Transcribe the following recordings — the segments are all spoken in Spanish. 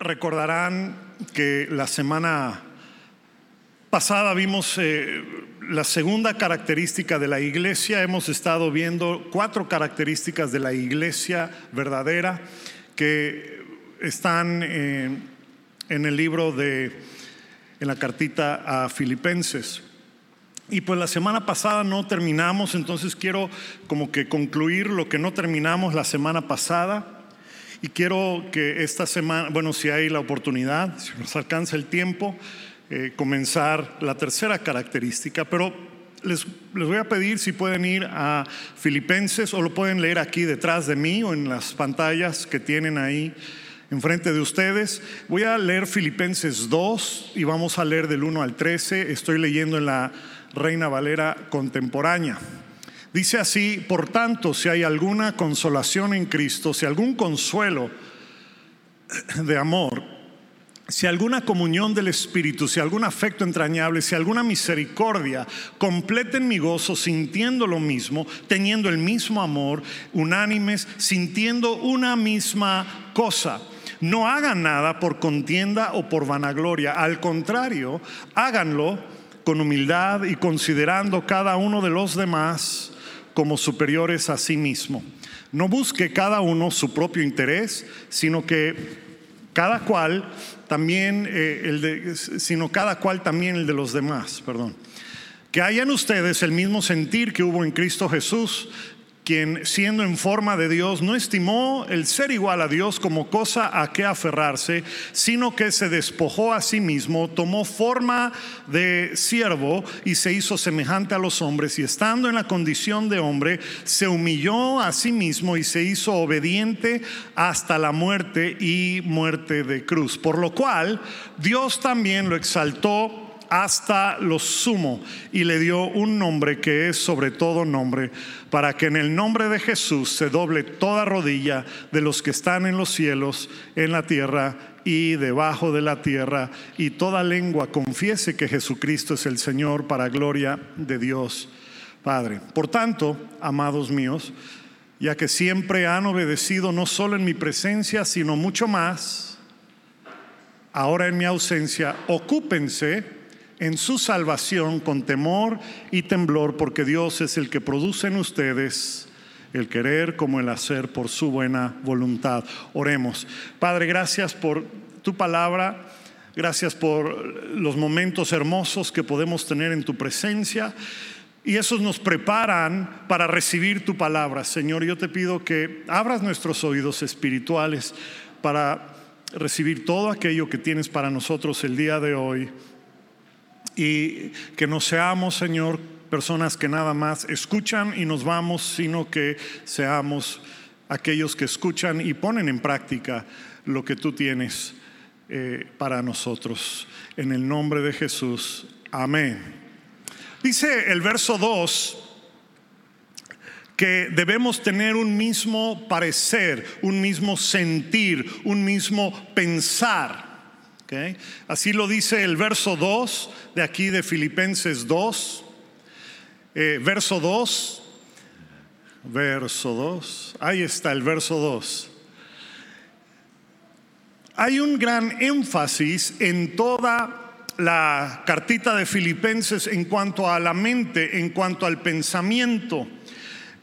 Recordarán que la semana pasada vimos eh, la segunda característica de la iglesia. Hemos estado viendo cuatro características de la iglesia verdadera que están en el libro de, en la cartita a Filipenses. Y pues la semana pasada no terminamos, entonces quiero como que concluir lo que no terminamos la semana pasada. Y quiero que esta semana, bueno, si hay la oportunidad, si nos alcanza el tiempo, eh, comenzar la tercera característica, pero les, les, voy a pedir si pueden ir a Filipenses o lo pueden leer aquí detrás de mí o en las pantallas que tienen ahí enfrente de ustedes. Voy a leer Filipenses 2 y vamos a leer del 1 al 13. Estoy leyendo en la Reina Valera contemporánea. Dice así, por tanto, si hay alguna consolación en Cristo, si algún consuelo de amor, si alguna comunión del Espíritu, si algún afecto entrañable, si alguna misericordia, completen mi gozo sintiendo lo mismo, teniendo el mismo amor, unánimes, sintiendo una misma cosa. No hagan nada por contienda o por vanagloria, al contrario, háganlo con humildad y considerando cada uno de los demás como superiores a sí mismo. No busque cada uno su propio interés, sino que cada cual también eh, el de, sino cada cual también el de los demás, perdón. Que hayan ustedes el mismo sentir que hubo en Cristo Jesús, quien siendo en forma de Dios no estimó el ser igual a Dios como cosa a que aferrarse, sino que se despojó a sí mismo, tomó forma de siervo y se hizo semejante a los hombres y estando en la condición de hombre, se humilló a sí mismo y se hizo obediente hasta la muerte y muerte de cruz. Por lo cual Dios también lo exaltó hasta lo sumo y le dio un nombre que es sobre todo nombre, para que en el nombre de Jesús se doble toda rodilla de los que están en los cielos, en la tierra y debajo de la tierra, y toda lengua confiese que Jesucristo es el Señor para gloria de Dios Padre. Por tanto, amados míos, ya que siempre han obedecido no solo en mi presencia, sino mucho más, ahora en mi ausencia, ocúpense en su salvación con temor y temblor, porque Dios es el que produce en ustedes el querer como el hacer por su buena voluntad. Oremos. Padre, gracias por tu palabra. Gracias por los momentos hermosos que podemos tener en tu presencia. Y esos nos preparan para recibir tu palabra. Señor, yo te pido que abras nuestros oídos espirituales para recibir todo aquello que tienes para nosotros el día de hoy y que no seamos, Señor, personas que nada más escuchan y nos vamos, sino que seamos aquellos que escuchan y ponen en práctica lo que tú tienes eh, para nosotros. En el nombre de Jesús, amén. Dice el verso 2 que debemos tener un mismo parecer, un mismo sentir, un mismo pensar. Así lo dice el verso 2 de aquí de Filipenses 2. Eh, verso 2. Verso 2. Ahí está el verso 2. Hay un gran énfasis en toda la cartita de Filipenses en cuanto a la mente, en cuanto al pensamiento.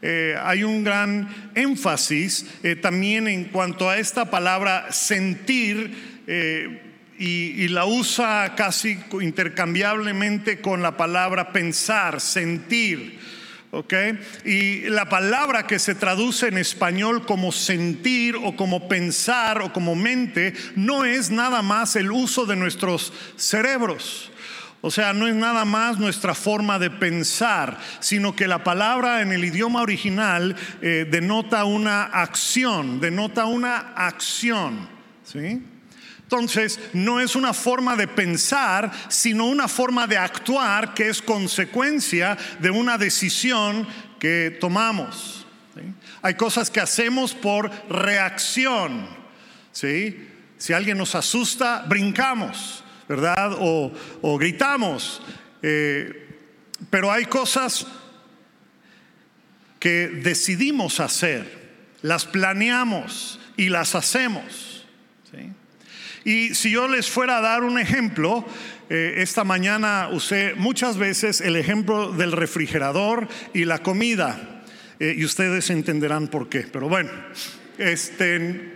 Eh, hay un gran énfasis eh, también en cuanto a esta palabra sentir y, la usa casi intercambiablemente con la palabra pensar, sentir. ¿ok? Y la palabra que se traduce en español como sentir o como pensar o como mente no es nada más el uso de nuestros cerebros. O sea, no es nada más nuestra forma de pensar, sino que la palabra en el idioma original eh, denota una acción, denota una acción. ¿Sí? Entonces, no es una forma de pensar, sino una forma de actuar que es consecuencia de una decisión que tomamos. Hay cosas que hacemos por reacción. ¿sí? Si alguien nos asusta, brincamos, ¿verdad? O, gritamos. Eh, pero hay cosas que decidimos hacer, las planeamos y las hacemos. Y si yo les fuera a dar un ejemplo, eh, esta mañana usé muchas veces el ejemplo del refrigerador y la comida. Eh, y ustedes entenderán por qué. Pero bueno, este,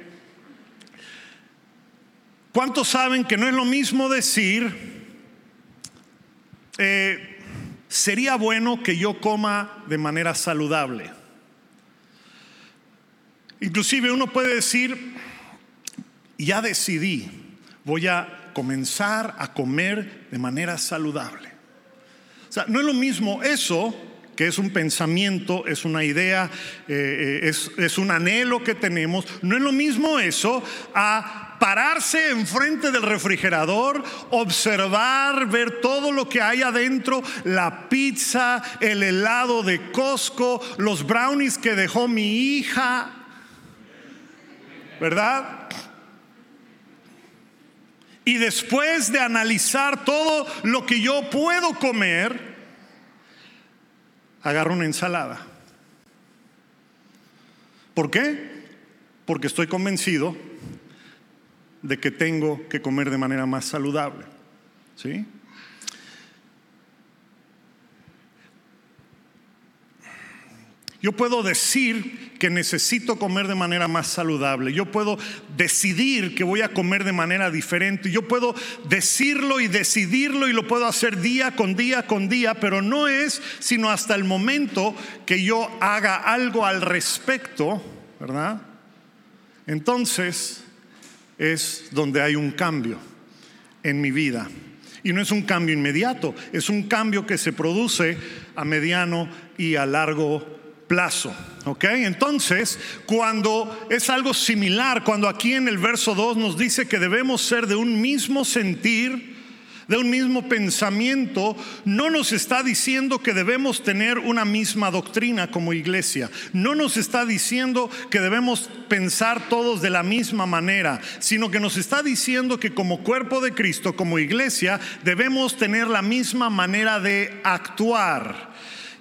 ¿cuántos saben que no es lo mismo decir, eh, sería bueno que yo coma de manera saludable? Inclusive uno puede decir, ya decidí, voy a comenzar a comer de manera saludable. O sea, no es lo mismo eso que es un pensamiento, es una idea, eh, eh, es, un anhelo que tenemos. No es lo mismo eso a pararse enfrente del refrigerador, observar, ver todo lo que hay adentro, la pizza, el helado de Costco, los brownies que dejó mi hija, ¿verdad? Y después de analizar todo lo que yo puedo comer, agarro una ensalada. ¿Por qué? Porque estoy convencido de que tengo que comer de manera más saludable. ¿Sí? Yo puedo decir que necesito comer de manera más saludable. Yo puedo decidir que voy a comer de manera diferente. Yo puedo decirlo y decidirlo y lo puedo hacer día con día con día, pero no es sino hasta el momento que yo haga algo al respecto, ¿verdad? Entonces es donde hay un cambio en mi vida. Y no es un cambio inmediato, es un cambio que se produce a mediano y a largo plazo. ¿Ok? Entonces, cuando es algo similar, cuando aquí en el verso 2 nos dice que debemos ser de un mismo sentir, de un mismo pensamiento, no nos está diciendo que debemos tener una misma doctrina como iglesia. No nos está diciendo que debemos pensar todos de la misma manera, sino que nos está diciendo que como cuerpo de Cristo, como iglesia, debemos tener la misma manera de actuar.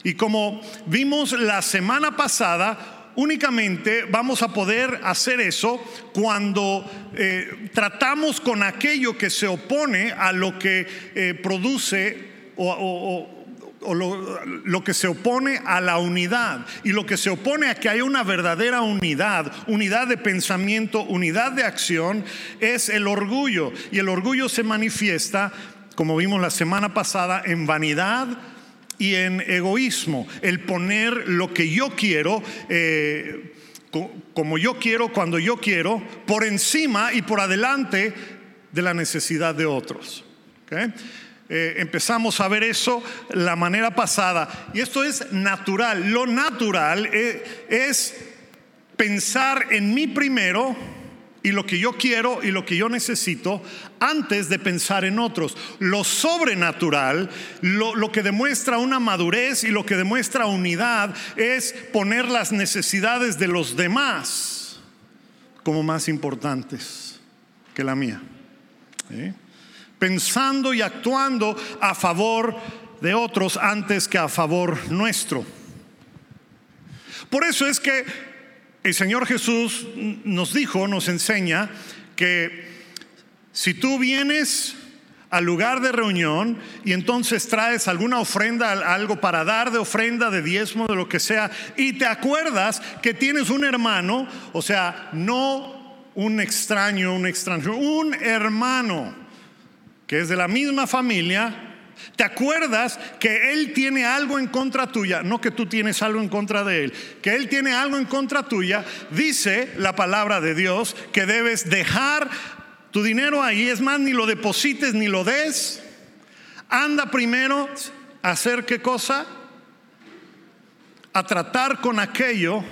Y como vimos la semana pasada, únicamente vamos a poder hacer eso cuando eh, tratamos con aquello que se opone a lo que eh, produce o, lo, lo, que se opone a la unidad y lo que se opone a que haya una verdadera unidad, unidad de pensamiento, unidad de acción, es el orgullo. Y el orgullo se manifiesta, como vimos la semana pasada, en vanidad, y en egoísmo, el poner lo que yo quiero, eh, como yo quiero, cuando yo quiero, por encima y por adelante de la necesidad de otros. Eh, empezamos a ver eso la manera pasada. Y esto es natural. Lo natural eh, es pensar en mí primero y lo que yo quiero y lo que yo necesito antes de pensar en otros. Lo sobrenatural, lo, que demuestra una madurez y lo que demuestra unidad es poner las necesidades de los demás como más importantes que la mía. Pensando y actuando a favor de otros antes que a favor nuestro. Por eso es que el Señor Jesús nos dijo, nos enseña que si tú vienes al lugar de reunión y entonces traes alguna ofrenda, algo para dar de ofrenda, de diezmo, de lo que sea, y te acuerdas que tienes un hermano, o sea, no un extraño, un extraño, un hermano que es de la misma familia, ¿Te acuerdas que Él tiene algo en contra tuya? No que tú tienes algo en contra de Él, que Él tiene algo en contra tuya. Dice la palabra de Dios que debes dejar tu dinero ahí. Es más, ni lo deposites ni lo des. Anda primero a hacer qué cosa? A tratar con aquello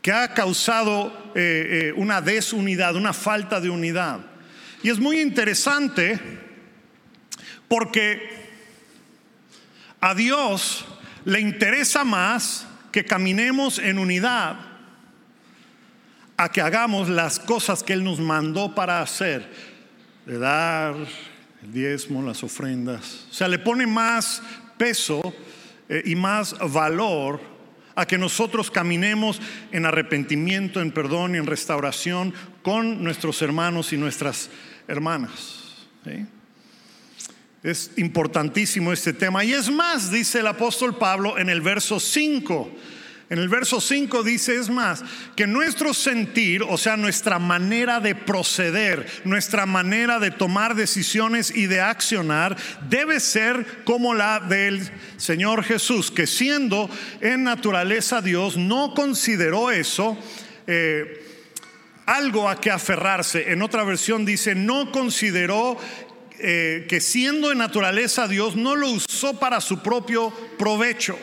que ha causado eh, eh, una desunidad, una falta de unidad. Y es muy interesante porque a Dios le interesa más que caminemos en unidad a que hagamos las cosas que Él nos mandó para hacer, de dar el diezmo, las ofrendas. O sea, le pone más peso eh, y más valor a que nosotros caminemos en arrepentimiento, en perdón y en restauración con nuestros hermanos y nuestras hermanas. Es importantísimo este tema. Y es más, dice el apóstol Pablo en el verso 5 en el verso 5 dice, es más, que nuestro sentir, o sea, nuestra manera de proceder, nuestra manera de tomar decisiones y de accionar, debe ser como la del Señor Jesús, que siendo en naturaleza Dios, no consideró eso. Eh, algo a que aferrarse. En otra versión dice, no consideró eh, que siendo en naturaleza Dios, no lo usó para su propio provecho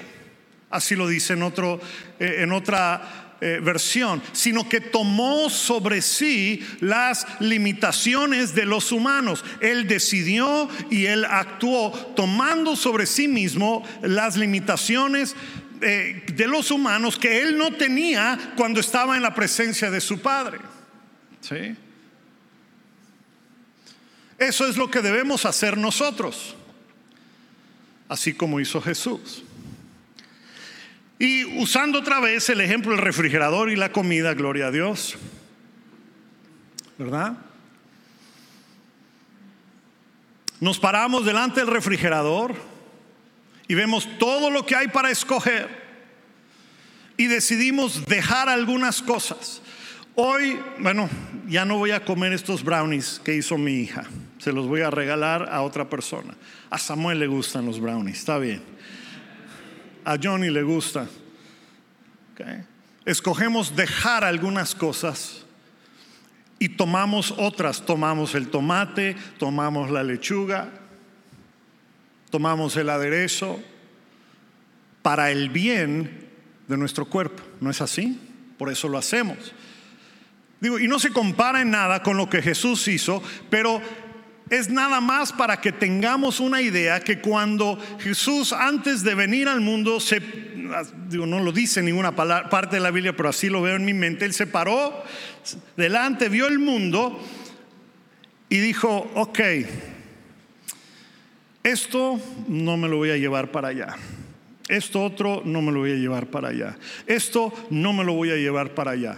así lo dice en, otro, eh, en otra eh, versión, sino que tomó sobre sí las limitaciones de los humanos. Él decidió y él actuó tomando sobre sí mismo las limitaciones de los humanos que él no tenía cuando estaba en la presencia de su Padre. ¿Sí? Eso es lo que debemos hacer nosotros, así como hizo Jesús. Y usando otra vez el ejemplo del refrigerador y la comida, gloria a Dios. ¿Verdad? Nos paramos delante del refrigerador y vemos todo lo que hay para escoger y decidimos dejar algunas cosas. Hoy, bueno, ya no voy a comer estos brownies que hizo mi hija. Se los voy a regalar a otra persona. A Samuel le gustan los brownies, está bien a Johnny le gusta. Escogemos dejar algunas cosas y tomamos otras. Tomamos el tomate, tomamos la lechuga, tomamos el aderezo para el bien de nuestro cuerpo. ¿No es así? Por eso lo hacemos. Digo, y no se compara en nada con lo que Jesús hizo, pero es nada más para que tengamos una idea que cuando Jesús antes de venir al mundo se digo, no lo dice ninguna parte de la Biblia, pero así lo veo en mi mente, él se paró delante, vio el mundo y dijo, ok, esto no me lo voy a llevar para allá. Esto otro no me lo voy a llevar para allá. Esto no me lo voy a llevar para allá.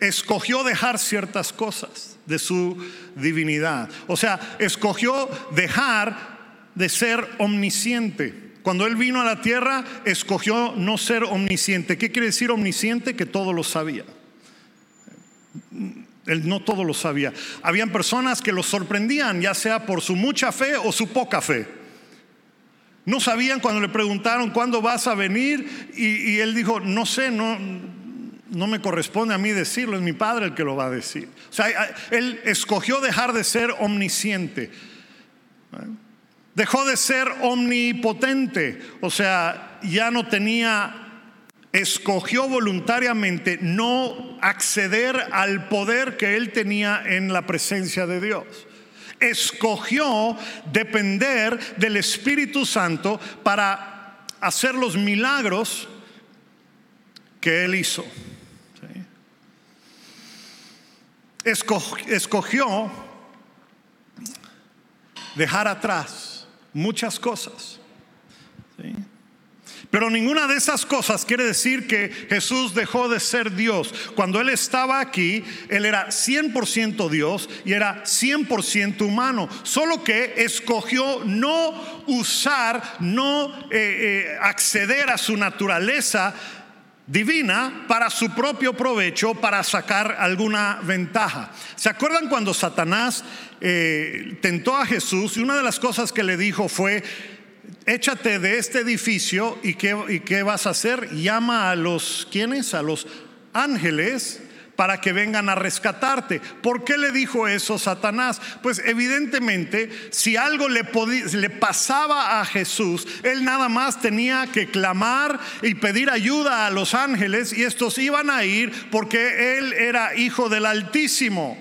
Escogió dejar ciertas cosas de su divinidad. O sea, escogió dejar de ser omnisciente. Cuando Él vino a la tierra, escogió no ser omnisciente. ¿Qué quiere decir omnisciente? Que todo lo sabía. Él no todo lo sabía. Habían personas que lo sorprendían, ya sea por su mucha fe o su poca fe. No sabían cuando le preguntaron cuándo vas a venir y, y él dijo, no sé, no, no me corresponde a mí decirlo, es mi padre el que lo va a decir. O sea, él escogió dejar de ser omnisciente. Dejó de ser omnipotente, o sea, ya no tenía, escogió voluntariamente no acceder al poder que él tenía en la presencia de Dios. Escogió depender del Espíritu Santo para hacer los milagros que él hizo escogió dejar atrás muchas cosas. Pero ninguna de esas cosas quiere decir que Jesús dejó de ser Dios. Cuando Él estaba aquí, Él era 100% Dios y era 100% humano. Solo que escogió no usar, no eh, eh, acceder a su naturaleza divina para su propio provecho, para sacar alguna ventaja. ¿Se acuerdan cuando Satanás eh, tentó a Jesús y una de las cosas que le dijo fue, échate de este edificio y qué, y qué vas a hacer? Llama a los, ¿quiénes? A los ángeles para que vengan a rescatarte. ¿Por qué le dijo eso Satanás? Pues evidentemente, si algo le, pasaba a Jesús, él nada más tenía que clamar y pedir ayuda a los ángeles y estos iban a ir porque él era hijo del Altísimo.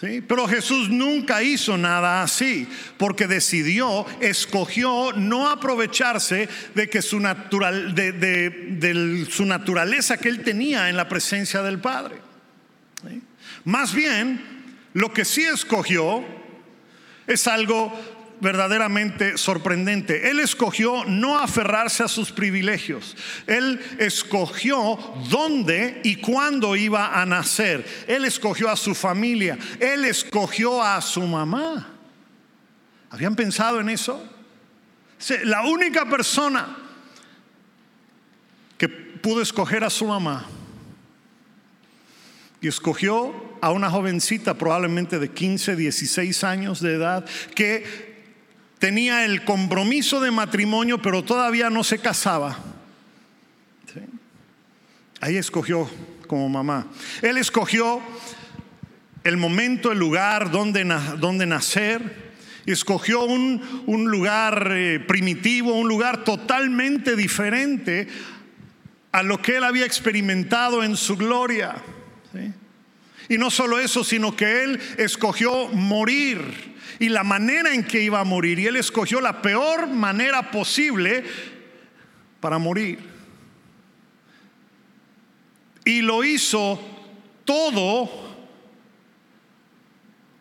¿Sí? Pero Jesús nunca hizo nada así, porque decidió, escogió no aprovecharse de que su, natural, de su naturaleza que él tenía en la presencia del Padre. Más bien, lo que sí escogió es algo verdaderamente sorprendente. Él escogió no aferrarse a sus privilegios. Él escogió dónde y cuándo iba a nacer. Él escogió a su familia. Él escogió a su mamá. ¿Habían pensado en eso? La única persona que pudo escoger a su mamá y escogió a una jovencita probablemente de 15, 16 años de edad que tenía el compromiso de matrimonio pero todavía no se casaba. Ahí escogió como mamá. Él escogió el momento, el lugar donde, donde nacer. Escogió un, un lugar eh, primitivo, un lugar totalmente diferente a lo que él había experimentado en su gloria. Y no solo eso, sino que él escogió morir y la manera en que iba a morir. Y él escogió la peor manera posible para morir. Y lo hizo todo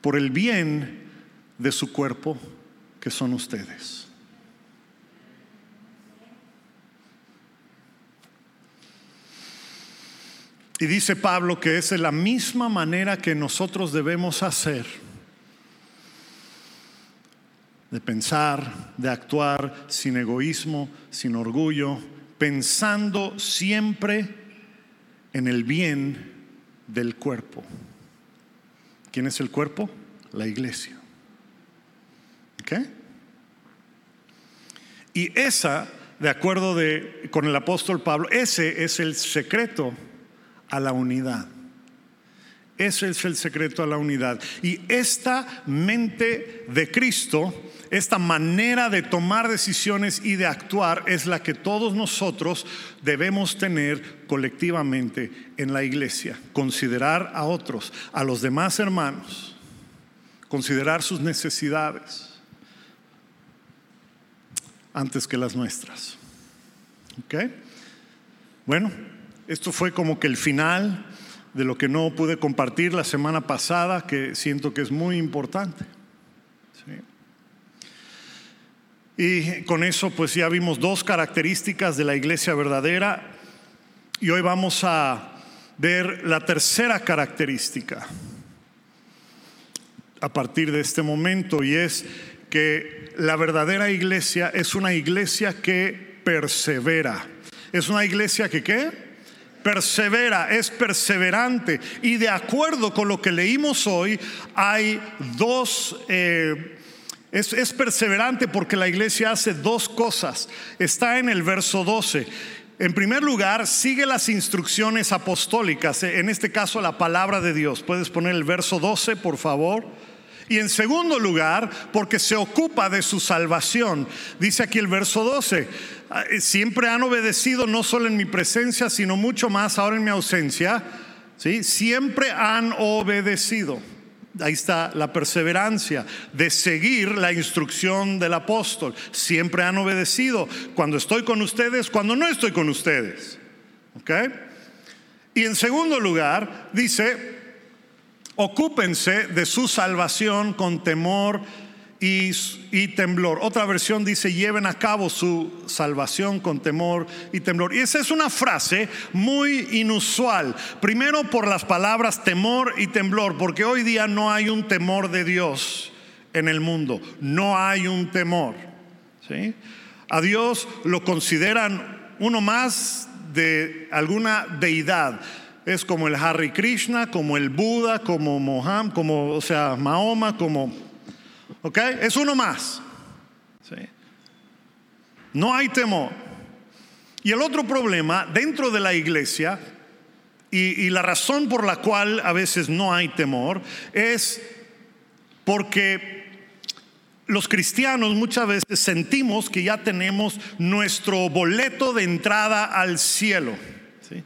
por el bien de su cuerpo, que son ustedes. Y dice Pablo que es de la misma manera que nosotros debemos hacer, de pensar, de actuar sin egoísmo, sin orgullo, pensando siempre en el bien del cuerpo. ¿Quién es el cuerpo? La iglesia. ¿Ok? Y esa, de acuerdo con el apóstol Pablo, ese es el secreto a la unidad. Ese es el secreto a la unidad. Y esta mente de Cristo, esta manera de tomar decisiones y de actuar es la que todos nosotros debemos tener colectivamente en la iglesia. Considerar a otros, a los demás hermanos, considerar sus necesidades antes que las nuestras. ¿Ok? Bueno, esto fue como que el final de lo que no pude compartir la semana pasada, que siento que es muy importante. Y con eso pues ya vimos dos características de la iglesia verdadera y hoy vamos a ver la tercera característica a partir de este momento y es que la verdadera iglesia es una iglesia que persevera. Es una iglesia que ¿qué? Persevera, es perseverante. Y de acuerdo con lo que leímos hoy, hay dos... Eh, es, es, perseverante porque la iglesia hace dos cosas. Está en el verso 12. En primer lugar, sigue las instrucciones apostólicas, en este caso la palabra de Dios. Puedes poner el verso 12, por favor. Y en segundo lugar, porque se ocupa de su salvación. Dice aquí el verso 12, ah, siempre han obedecido no solo en mi presencia, sino mucho más ahora en mi ausencia. ¿sí? Siempre han obedecido. Ahí está la perseverancia de seguir la instrucción del apóstol. Siempre han obedecido cuando estoy con ustedes, cuando no estoy con ustedes. Y en segundo lugar, dice, ocúpense de su salvación con temor y, temblor. Otra versión dice, lleven a cabo su salvación con temor y temblor. Y esa es una frase muy inusual. Primero por las palabras temor y temblor, porque hoy día no hay un temor de Dios en el mundo. No hay un temor. ¿sí? A Dios lo consideran uno más de alguna deidad es como el Harry Krishna, como el Buda, como Mohammed, como, o sea, Mahoma, como, ¿ok? Es uno más. No hay temor. Y el otro problema dentro de la iglesia, y, y la razón por la cual a veces no hay temor, es porque los cristianos muchas veces sentimos que ya tenemos nuestro boleto de entrada al cielo. ¿sí?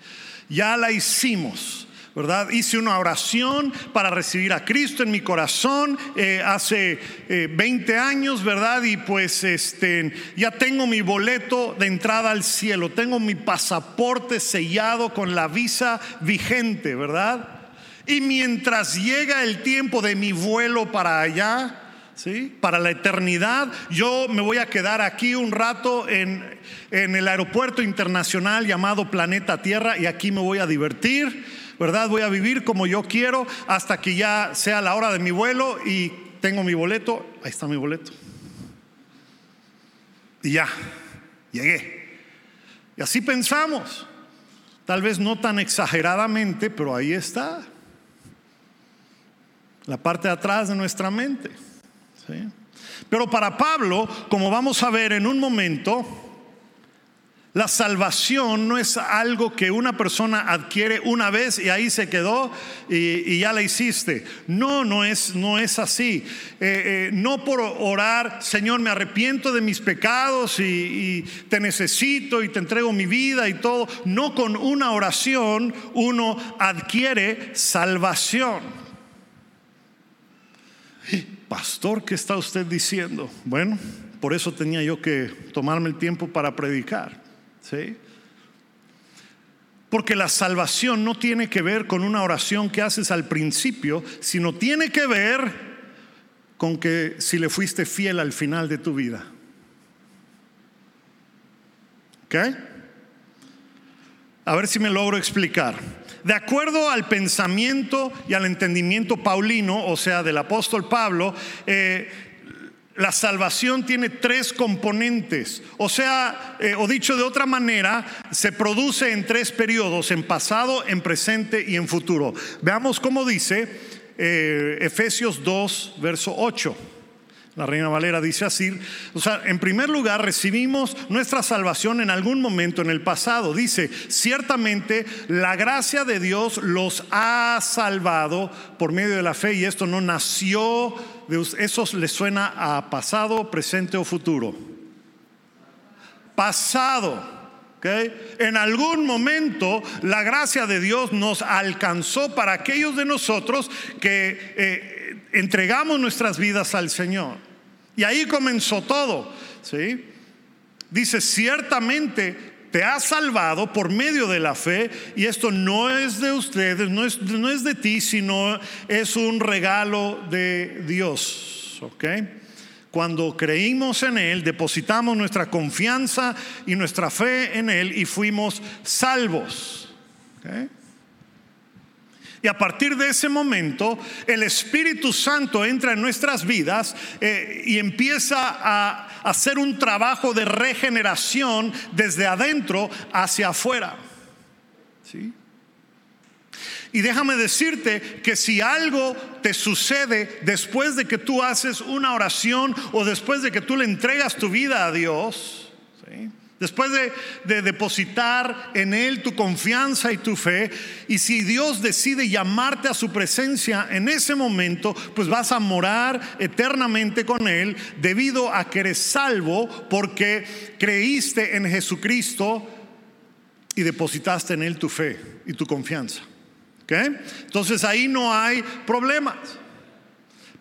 Ya la hicimos. ¿verdad? Hice una oración para recibir a Cristo en mi corazón eh, hace 20 eh, años, ¿verdad? Y pues este, ya tengo mi boleto de entrada al cielo, tengo mi pasaporte sellado con la visa vigente, ¿verdad? Y mientras llega el tiempo de mi vuelo para allá, ¿sí? Para la eternidad. Yo me voy a quedar aquí un rato en, en el aeropuerto internacional llamado Planeta Tierra y aquí me voy a divertir, ¿verdad? Voy a vivir como yo quiero hasta que ya sea la hora de mi vuelo y tengo mi boleto. Ahí está mi boleto. Y ya, llegué. Y así pensamos. Tal vez no tan exageradamente, pero ahí está. La parte de atrás de nuestra mente. Pero para Pablo, como vamos a ver en un momento, la salvación no es algo que una persona adquiere una vez y ahí se quedó y, ya la hiciste. No, no es, no es así. Eh, eh, no por orar, Señor, me arrepiento de mis pecados y, y te necesito y te entrego mi vida y todo. No con una oración uno adquiere salvación. Pastor, ¿qué está usted diciendo? Bueno, por eso tenía yo que tomarme el tiempo para predicar. ¿sí? Porque la salvación no tiene que ver con una oración que haces al principio, sino tiene que ver con que si le fuiste fiel al final de tu vida. ¿Ok? A ver si me logro explicar. De acuerdo al pensamiento y al entendimiento paulino, o sea, del apóstol Pablo, eh, la salvación tiene tres componentes, o sea, eh, o dicho de otra manera, se produce en tres periodos, en pasado, en presente y en futuro. Veamos cómo dice eh, Efesios 2, verso 8. La Reina Valera dice así, o sea, en primer lugar recibimos nuestra salvación en algún momento en el pasado. Dice, ciertamente la gracia de Dios los ha salvado por medio de la fe y esto no nació de eso le suena a pasado, presente o futuro. Pasado. En algún momento la gracia de Dios nos alcanzó para aquellos de nosotros que eh, entregamos nuestras vidas al Señor. Y ahí comenzó todo. ¿sí? Dice, ciertamente te ha salvado por medio de la fe y esto no es de ustedes, no es, no es de ti, sino es un regalo de Dios. ¿ok? Cuando creímos en Él, depositamos nuestra confianza y nuestra fe en Él y fuimos salvos. ¿ok? Y a partir de ese momento, el Espíritu Santo entra en nuestras vidas eh, y empieza a hacer un trabajo de regeneración desde adentro hacia afuera. ¿Sí? Y déjame decirte que si algo te sucede después de que tú haces una oración o después de que tú le entregas tu vida a Dios, ¿sí? Después de, depositar en Él tu confianza y tu fe, y si Dios decide llamarte a su presencia en ese momento, pues vas a morar eternamente con Él debido a que eres salvo porque creíste en Jesucristo y depositaste en Él tu fe y tu confianza. Entonces ahí no hay problemas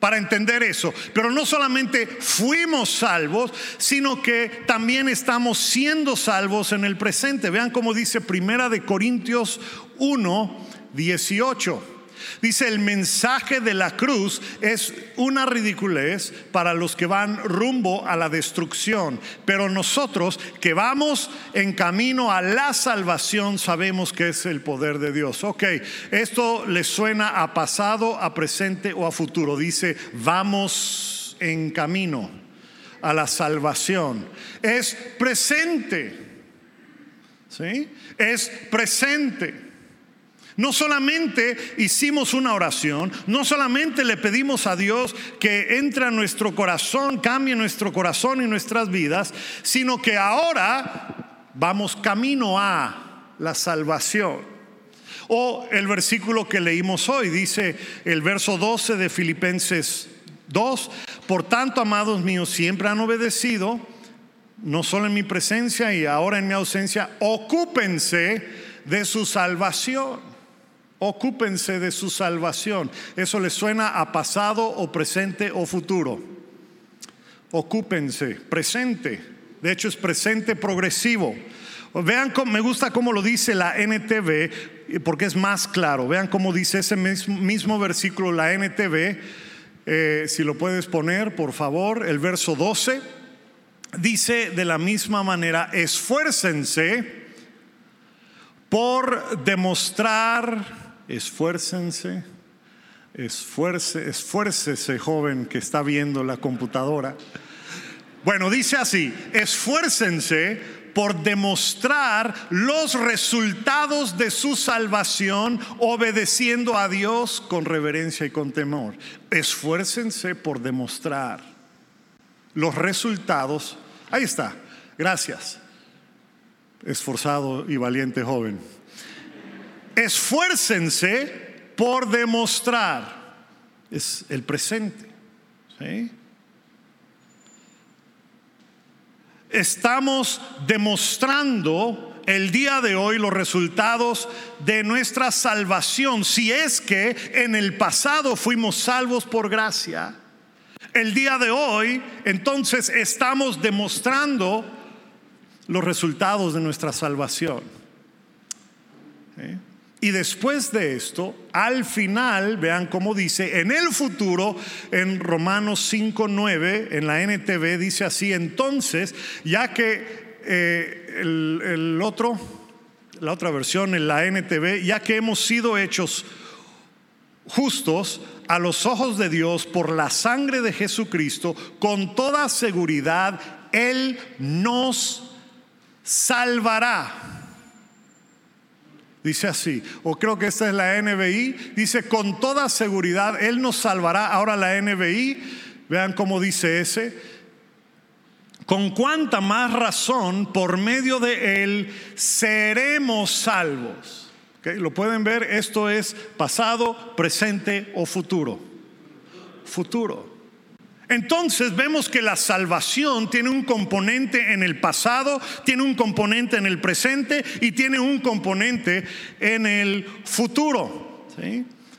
para entender eso. Pero no solamente fuimos salvos, sino que también estamos siendo salvos en el presente. Vean cómo dice Primera de Corintios 1, 18. Dice, el mensaje de la cruz es una ridiculez para los que van rumbo a la destrucción, pero nosotros que vamos en camino a la salvación sabemos que es el poder de Dios. Ok, esto le suena a pasado, a presente o a futuro. Dice, vamos en camino a la salvación. Es presente. ¿Sí? Es presente. No solamente hicimos una oración, no solamente le pedimos a Dios que entre a nuestro corazón, cambie nuestro corazón y nuestras vidas, sino que ahora vamos camino a la salvación. O el versículo que leímos hoy, dice el verso 12 de Filipenses 2, por tanto, amados míos, siempre han obedecido, no solo en mi presencia y ahora en mi ausencia, ocúpense de su salvación. Ocúpense de su salvación. Eso les suena a pasado o presente o futuro. Ocúpense, presente. De hecho es presente progresivo. Vean cómo, me gusta cómo lo dice la NTV, porque es más claro. Vean cómo dice ese mismo, versículo la NTV. Eh, si lo puedes poner, por favor, el verso 12 dice de la misma manera, esfuércense por demostrar, esfuércense, esfuerce, esfuércese joven que está viendo la computadora. Bueno, dice así, esfuércense por demostrar los resultados de su salvación obedeciendo a Dios con reverencia y con temor. Esfuércense por demostrar los resultados. Ahí está, gracias. Esforzado y valiente joven. Esfuércense por demostrar. Es el presente. estamos demostrando el día de hoy los resultados de nuestra salvación. Si es que en el pasado fuimos salvos por gracia, el día de hoy entonces estamos demostrando los resultados de nuestra salvación. Y después de esto, al final, vean cómo dice, en el futuro, en Romanos 5.9, en la NTV, dice así, entonces, ya que eh, el, otro, la otra versión, en la NTV, ya que hemos sido hechos justos a los ojos de Dios por la sangre de Jesucristo, con toda seguridad, Él nos salvará Dice así, o creo que esta es la NBI, dice, con toda seguridad, Él nos salvará. Ahora la NBI, vean cómo dice ese, con cuánta más razón por medio de Él seremos salvos. ¿Lo pueden ver? Esto es pasado, presente o futuro. Futuro. Entonces vemos que la salvación tiene un componente en el pasado, tiene un componente en el presente y tiene un componente en el futuro.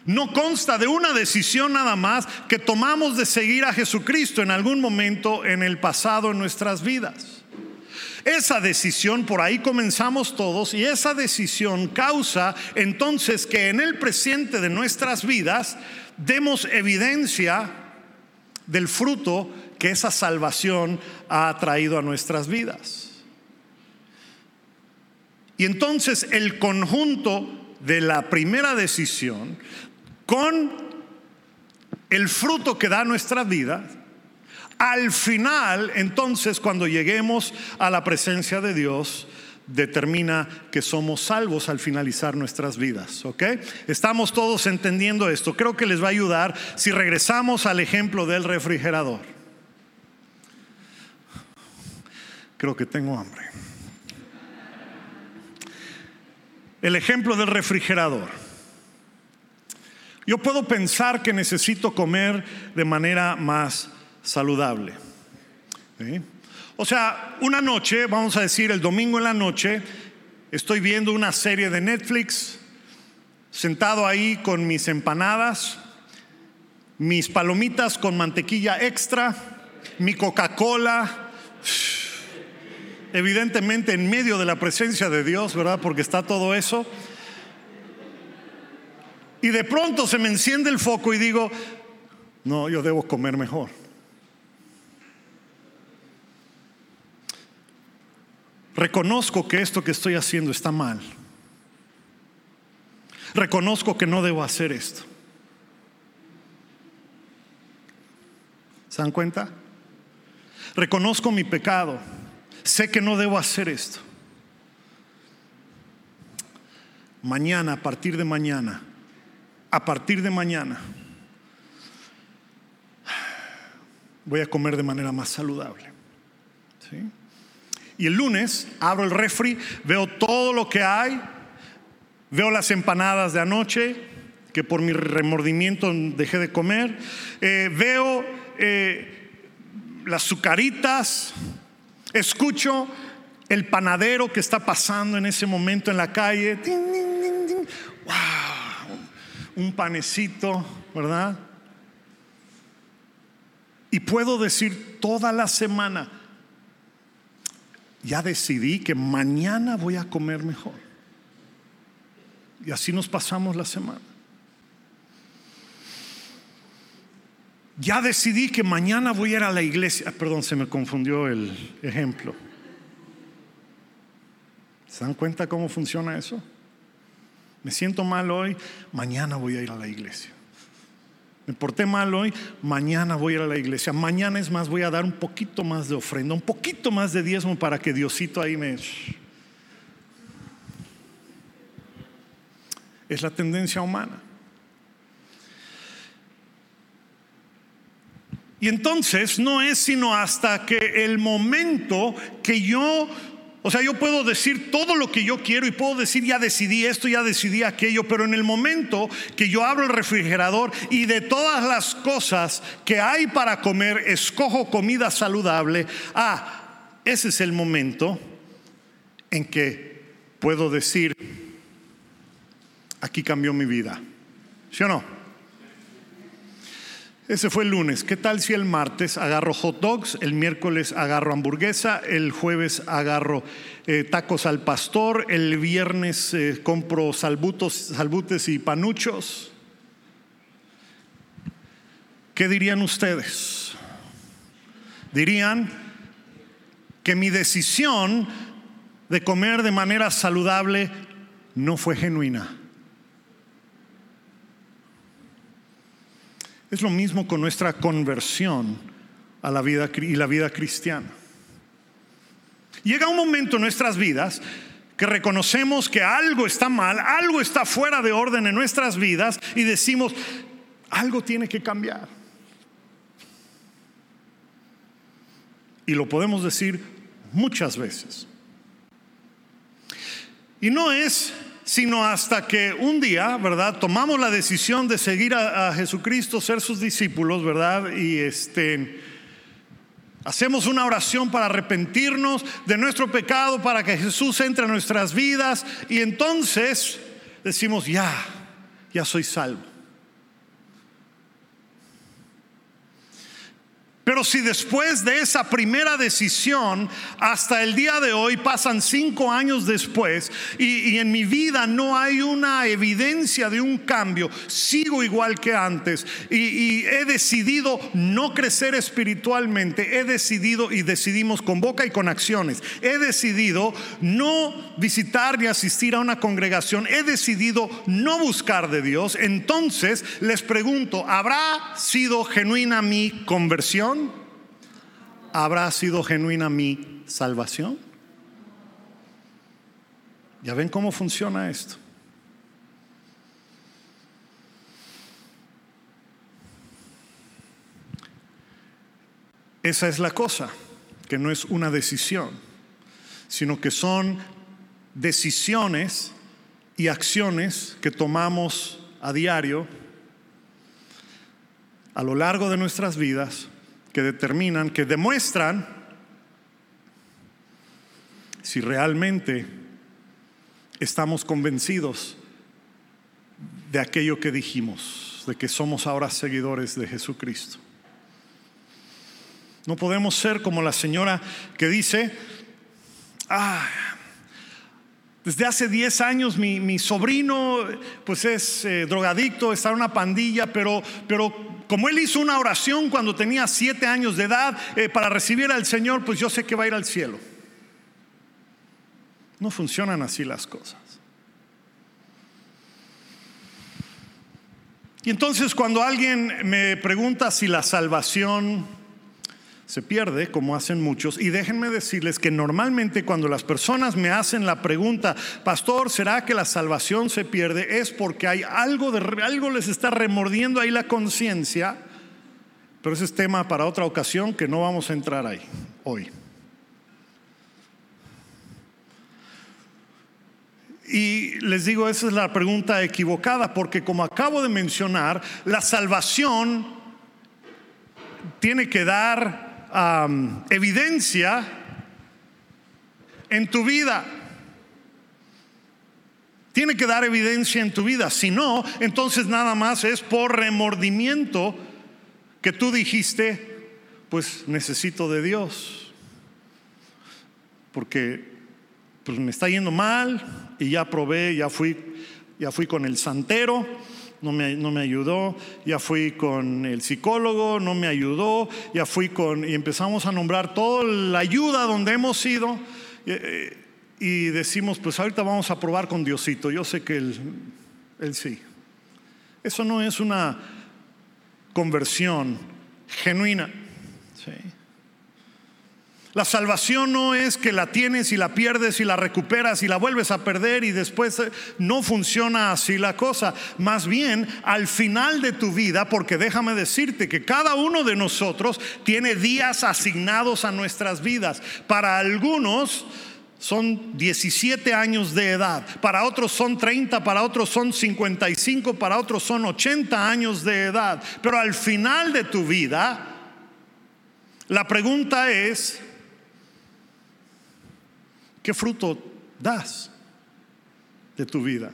No consta de una decisión nada más que tomamos de seguir a Jesucristo en algún momento en el pasado en nuestras vidas. Esa decisión, por ahí comenzamos todos, y esa decisión causa entonces que en el presente de nuestras vidas demos evidencia del fruto que esa salvación ha traído a nuestras vidas. Y entonces el conjunto de la primera decisión con el fruto que da nuestra vida, al final, entonces, cuando lleguemos a la presencia de Dios, determina que somos salvos al finalizar nuestras vidas. ¿Ok? Estamos todos entendiendo esto. Creo que les va a ayudar si regresamos al ejemplo del refrigerador. Creo que tengo hambre. El ejemplo del refrigerador. Yo puedo pensar que necesito comer de manera más saludable. O sea, una noche, vamos a decir el domingo en la noche, estoy viendo una serie de Netflix, sentado ahí con mis empanadas, mis palomitas con mantequilla extra, mi Coca-Cola, evidentemente en medio de la presencia de Dios, ¿verdad? Porque está todo eso. Y de pronto se me enciende el foco y digo, no, yo debo comer mejor. Reconozco que esto que estoy haciendo está mal. Reconozco que no debo hacer esto. ¿Se dan cuenta? Reconozco mi pecado. Sé que no debo hacer esto. Mañana, a partir de mañana, a partir de mañana, voy a comer de manera más saludable. ¿Sí? Y el lunes abro el refri, veo todo lo que hay, veo las empanadas de anoche, que por mi remordimiento dejé de comer, eh, veo eh, las sucaritas, escucho el panadero que está pasando en ese momento en la calle, wow, un panecito, ¿verdad? Y puedo decir toda la semana, ya decidí que mañana voy a comer mejor. Y así nos pasamos la semana. ya decidí que mañana voy a ir a la iglesia. Ah, perdón, se me confundió el ejemplo. ¿Se dan cuenta cómo funciona eso? Me siento mal hoy, mañana voy a ir a la iglesia. Me porté mal hoy, mañana voy a ir a la iglesia. Mañana es más, voy a dar un poquito más de ofrenda, un poquito más de diezmo para que Diosito ahí me... Es la tendencia humana. Y entonces no es sino hasta que el momento que yo, o sea, yo puedo decir todo lo que yo quiero y puedo decir ya decidí esto, ya decidí aquello, pero en el momento que yo abro el refrigerador y de todas las cosas que hay para comer, escojo comida saludable, ah, ese es el momento en que puedo decir, aquí cambió mi vida. ¿Sí o no? Ese fue el lunes. ¿Qué tal si el martes agarro hot dogs, el miércoles agarro hamburguesa, el jueves agarro eh, tacos al pastor, el viernes eh, compro salbutos, salbutes y panuchos? ¿Qué dirían ustedes? Dirían que mi decisión de comer de manera saludable no fue genuina. Es lo mismo con nuestra conversión a la vida y la vida cristiana. Llega un momento en nuestras vidas que reconocemos que algo está mal, algo está fuera de orden en nuestras vidas y decimos, algo tiene que cambiar. Y lo podemos decir muchas veces. Y no es sino hasta que un día, ¿verdad? Tomamos la decisión de seguir a, Jesucristo, ser sus discípulos, ¿verdad? Y este, hacemos una oración para arrepentirnos de nuestro pecado, para que Jesús entre a nuestras vidas y entonces decimos, ya, ya soy salvo. Pero si después de esa primera decisión, hasta el día de hoy, pasan cinco años después, y, en mi vida no hay una evidencia de un cambio, sigo igual que antes, y, y he decidido no crecer espiritualmente, he decidido, y decidimos con boca y con acciones, he decidido no visitar ni asistir a una congregación, he decidido no buscar de Dios, entonces les pregunto, ¿habrá sido genuina mi conversión? ¿Habrá sido genuina mi salvación? ¿Ya ven cómo funciona esto? Esa es la cosa, que no es una decisión, sino que son decisiones y acciones que tomamos a diario a lo largo de nuestras vidas que determinan, que demuestran si realmente estamos convencidos de aquello que dijimos, de que somos ahora seguidores de Jesucristo. No podemos ser como la señora que dice, ah, desde hace 10 años mi, sobrino pues es eh, drogadicto, está en una pandilla, pero, pero como él hizo una oración cuando tenía 7 años de edad eh, para recibir al Señor, pues yo sé que va a ir al cielo. No funcionan así las cosas. Y entonces cuando alguien me pregunta si la salvación se pierde, como hacen muchos. Y déjenme decirles que normalmente cuando las personas me hacen la pregunta, pastor, ¿será que la salvación se pierde? Es porque hay algo, de, algo les está remordiendo ahí la conciencia. Pero ese es tema para otra ocasión que no vamos a entrar ahí hoy. Y les digo, esa es la pregunta equivocada, porque como acabo de mencionar, la salvación tiene que dar evidencia en tu vida. Tiene que dar evidencia en tu vida. Si no, entonces nada más es por remordimiento que tú dijiste, pues necesito de Dios. Porque pues, me está yendo mal y ya probé, ya fui, ya fui con el santero, no me, no me, ayudó, ya fui con el psicólogo, no me ayudó, ya fui con, y empezamos a nombrar toda la ayuda donde hemos ido, y, y decimos, pues ahorita vamos a probar con Diosito, yo sé que él, él sí. Eso no es una conversión genuina. ¿sí? La salvación no es que la tienes y la pierdes y la recuperas y la vuelves a perder y después eh, no funciona así la cosa. Más bien, al final de tu vida, porque déjame decirte que cada uno de nosotros tiene días asignados a nuestras vidas. Para algunos son 17 años de edad, para otros son 30, para otros son 55, para otros son 80 años de edad. Pero al final de tu vida, la pregunta es, ¿Qué fruto das de tu vida?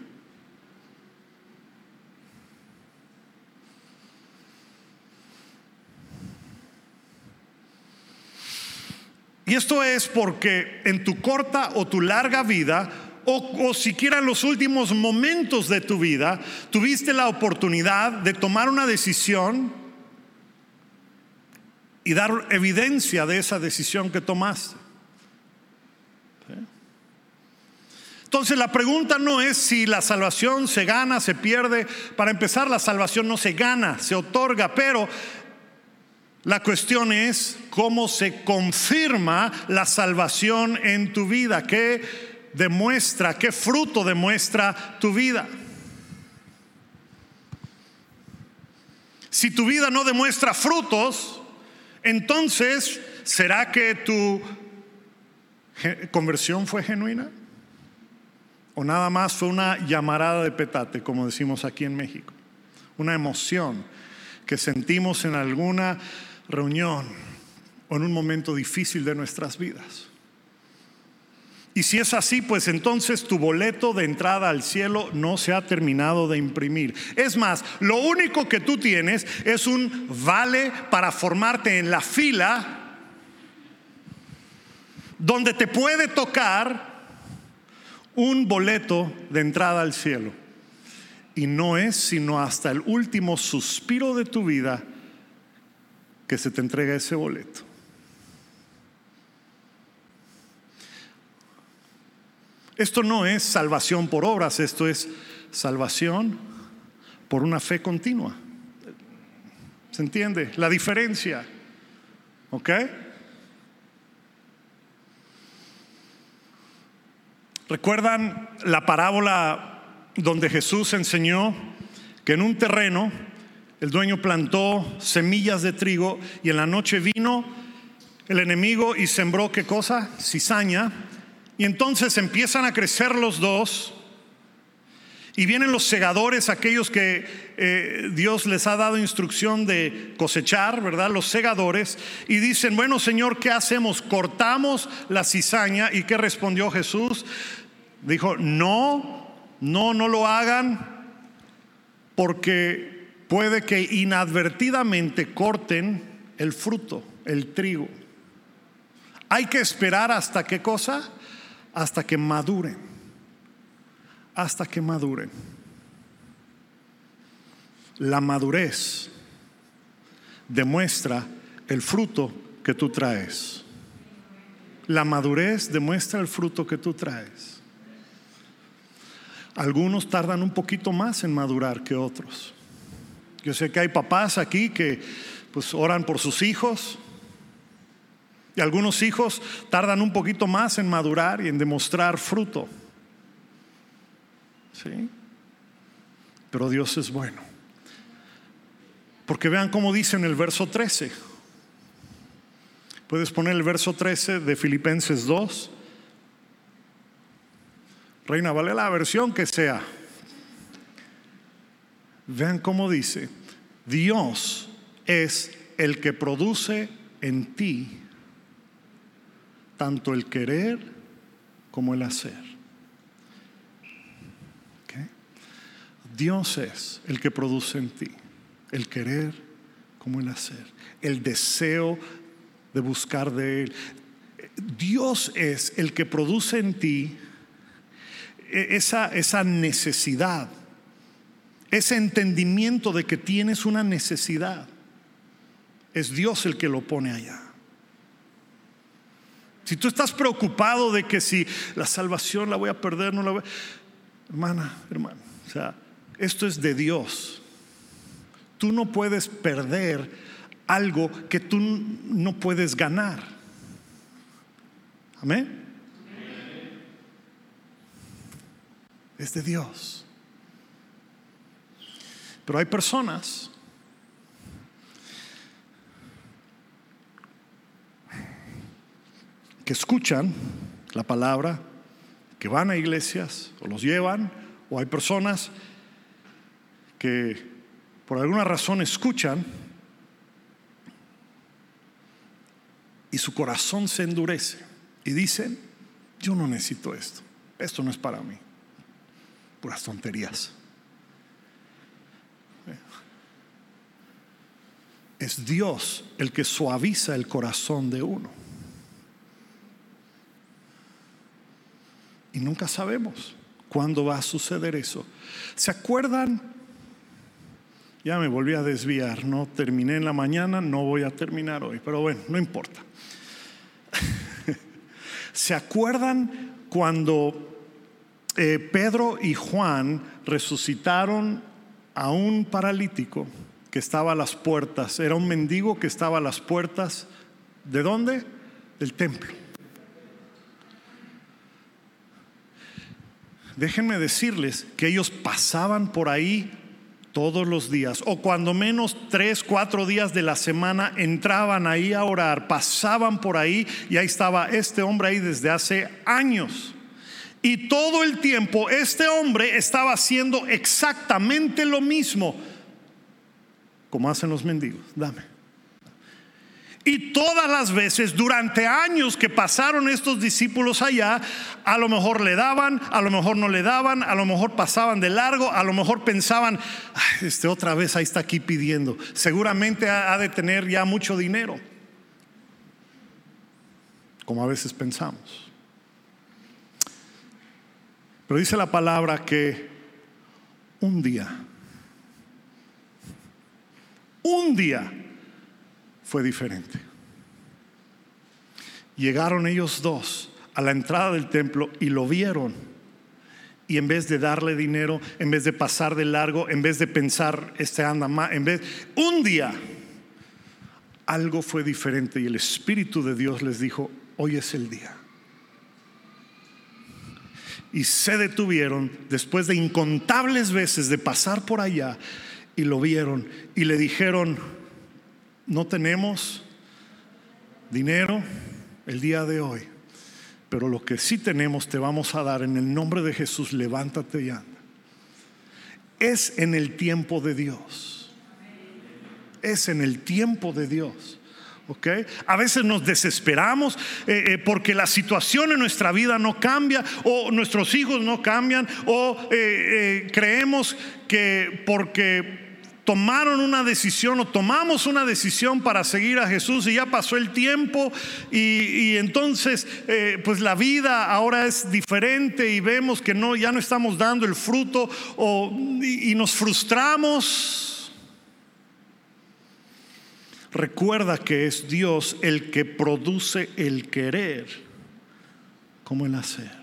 Y esto es porque en tu corta o tu larga vida, o, o, siquiera en los últimos momentos de tu vida, tuviste la oportunidad de tomar una decisión y dar evidencia de esa decisión que tomaste. Entonces la pregunta no es si la salvación se gana, se pierde. Para empezar, la salvación no se gana, se otorga, pero la cuestión es cómo se confirma la salvación en tu vida, qué demuestra, qué fruto demuestra tu vida. Si tu vida no demuestra frutos, entonces, ¿será que tu conversión fue genuina? O nada más fue una llamarada de petate, como decimos aquí en México, una emoción que sentimos en alguna reunión o en un momento difícil de nuestras vidas. Y si es así, pues entonces tu boleto de entrada al cielo no se ha terminado de imprimir. Es más, lo único que tú tienes es un vale para formarte en la fila donde te puede tocar un boleto de entrada al cielo. Y no es sino hasta el último suspiro de tu vida que se te entrega ese boleto. Esto no es salvación por obras, esto es salvación por una fe continua. ¿Se entiende? La diferencia. ¿Ok? ¿Recuerdan la parábola donde Jesús enseñó que en un terreno el dueño plantó semillas de trigo y en la noche vino el enemigo y sembró qué cosa? Cizaña. Y entonces empiezan a crecer los dos y vienen los segadores, aquellos que eh, Dios les ha dado instrucción de cosechar, ¿verdad? Los segadores. Y dicen, bueno Señor, ¿qué hacemos? Cortamos la cizaña. ¿Y qué respondió Jesús? Dijo, no, no, no lo hagan porque puede que inadvertidamente corten el fruto, el trigo. Hay que esperar hasta qué cosa? Hasta que maduren. Hasta que maduren. La madurez demuestra el fruto que tú traes. La madurez demuestra el fruto que tú traes. Algunos tardan un poquito más en madurar que otros. Yo sé que hay papás aquí que pues oran por sus hijos y algunos hijos tardan un poquito más en madurar y en demostrar fruto. ¿Sí? Pero Dios es bueno. Porque vean cómo dice en el verso 13. Puedes poner el verso 13 de Filipenses 2. Reina, vale la versión que sea. Vean cómo dice, Dios es el que produce en ti tanto el querer como el hacer. Dios es el que produce en ti el querer como el hacer, el deseo de buscar de Él. Dios es el que produce en ti esa, esa necesidad, ese entendimiento de que tienes una necesidad. Es Dios el que lo pone allá. Si tú estás preocupado de que si la salvación la voy a perder, no la voy a... Hermana, hermano, o sea, esto es de Dios. Tú no puedes perder algo que tú no puedes ganar. Amén. Es de Dios. Pero hay personas que escuchan la palabra, que van a iglesias o los llevan, o hay personas que por alguna razón escuchan y su corazón se endurece y dicen, yo no necesito esto, esto no es para mí, puras tonterías. Es Dios el que suaviza el corazón de uno. Y nunca sabemos cuándo va a suceder eso. ¿Se acuerdan? Ya me volví a desviar, no terminé en la mañana, no voy a terminar hoy, pero bueno, no importa. ¿Se acuerdan cuando eh, Pedro y Juan resucitaron a un paralítico que estaba a las puertas? Era un mendigo que estaba a las puertas. ¿De dónde? Del templo. déjenme decirles que ellos pasaban por ahí todos los días, o cuando menos tres, cuatro días de la semana entraban ahí a orar, pasaban por ahí y ahí estaba este hombre ahí desde hace años. Y todo el tiempo este hombre estaba haciendo exactamente lo mismo como hacen los mendigos. Dame. Y todas las veces, durante años que pasaron estos discípulos allá, a lo mejor le daban, a lo mejor no le daban, a lo mejor pasaban de largo, a lo mejor pensaban, este otra vez ahí está aquí pidiendo. Seguramente ha de tener ya mucho dinero, como a veces pensamos. Pero dice la palabra que un día, un día, fue diferente. Llegaron ellos dos a la entrada del templo y lo vieron. Y en vez de darle dinero, en vez de pasar de largo, en vez de pensar, este anda más, en vez, un día, algo fue diferente y el Espíritu de Dios les dijo, hoy es el día. Y se detuvieron después de incontables veces de pasar por allá y lo vieron y le dijeron, no tenemos dinero el día de hoy, pero lo que sí tenemos te vamos a dar en el nombre de Jesús, levántate y anda. Es en el tiempo de Dios. Es en el tiempo de Dios. ¿Ok? A veces nos desesperamos eh, eh, porque la situación en nuestra vida no cambia o nuestros hijos no cambian o eh, creemos que porque tomaron una decisión o tomamos una decisión para seguir a Jesús y ya pasó el tiempo y, entonces pues la vida ahora es diferente y vemos que no, ya no estamos dando el fruto o, y nos frustramos. Recuerda que es Dios el que produce el querer como el hacer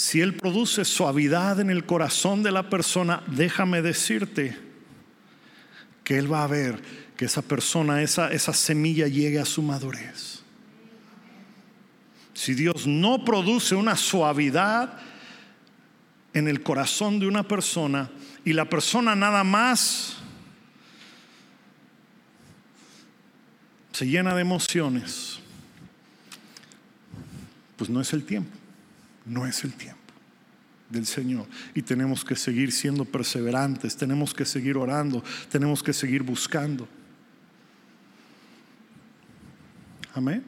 si Él produce suavidad en el corazón de la persona, déjame decirte que Él va a ver que esa persona, esa, esa semilla llegue a su madurez. Si Dios no produce una suavidad en el corazón de una persona y la persona nada más se llena de emociones, pues no es el tiempo. No es el tiempo del Señor. Y tenemos que seguir siendo perseverantes, tenemos que seguir orando, tenemos que seguir buscando. Amén.